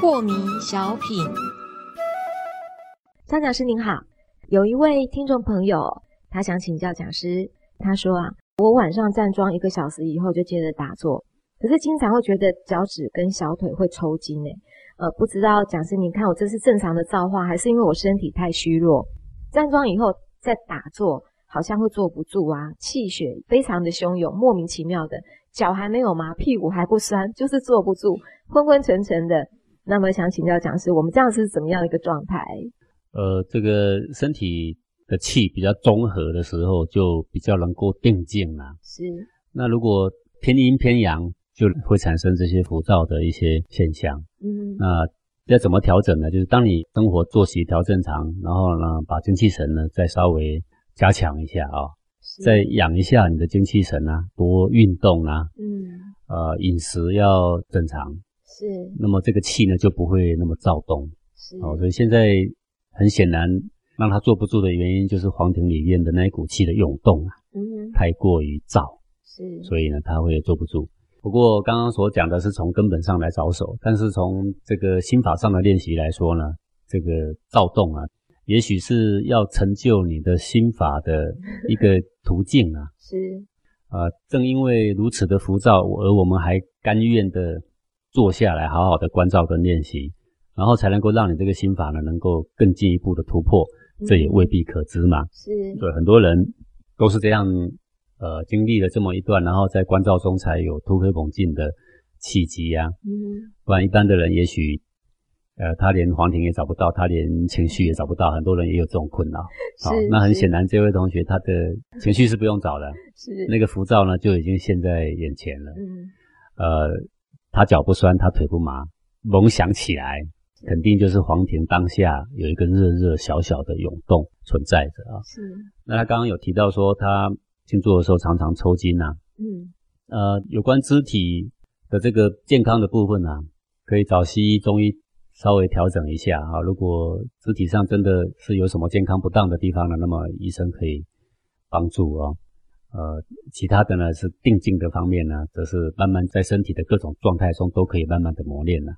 破迷小品，张讲师您好，有一位听众朋友，他想请教讲师，他说啊，我晚上站桩一个小时以后就接着打坐，可是经常会觉得脚趾跟小腿会抽筋诶，呃，不知道讲师您看我这是正常的造化，还是因为我身体太虚弱？站桩以后再打坐，好像会坐不住啊，气血非常的汹涌，莫名其妙的，脚还没有麻，屁股还不酸，就是坐不住，昏昏沉沉的。那么想请教讲师，我们这样是怎么样的一个状态？呃，这个身体的气比较中和的时候，就比较能够定静啦。是。那如果偏阴偏阳，就会产生这些浮躁的一些现象。嗯。那要怎么调整呢？就是当你生活作息调正常，然后呢，把精气神呢再稍微加强一下啊，再养一下你的精气神啊，多运动啊。嗯。呃，饮食要正常。是，那么这个气呢就不会那么躁动，是哦，所以现在很显然让他坐不住的原因就是黄庭里面的那一股气的涌动啊，嗯，太过于燥，是，所以呢他会坐不住。不过刚刚所讲的是从根本上来着手，但是从这个心法上的练习来说呢，这个躁动啊，也许是要成就你的心法的一个途径啊，是，啊，正因为如此的浮躁，而我们还甘愿的。坐下来，好好的关照跟练习，然后才能够让你这个心法呢，能够更进一步的突破。这也未必可知嘛。是，对，很多人都是这样，呃，经历了这么一段，然后在关照中才有突飞猛进的契机呀。嗯，不然一般的人，也许，呃，他连黄庭也找不到，他连情绪也找不到，很多人也有这种困扰。好，那很显然，这位同学他的情绪是不用找的，是那个浮躁呢，就已经现在眼前了。嗯，呃。他脚不酸，他腿不麻，猛想起来，肯定就是黄庭当下有一个热热小小的涌动存在着啊。是。那他刚刚有提到说，他静坐的时候常常抽筋呐。嗯。呃，有关肢体的这个健康的部分啊，可以找西医、中医稍微调整一下啊。如果肢体上真的是有什么健康不当的地方呢，那么医生可以帮助啊。呃，其他的呢是定静的方面呢，则是慢慢在身体的各种状态中都可以慢慢的磨练了。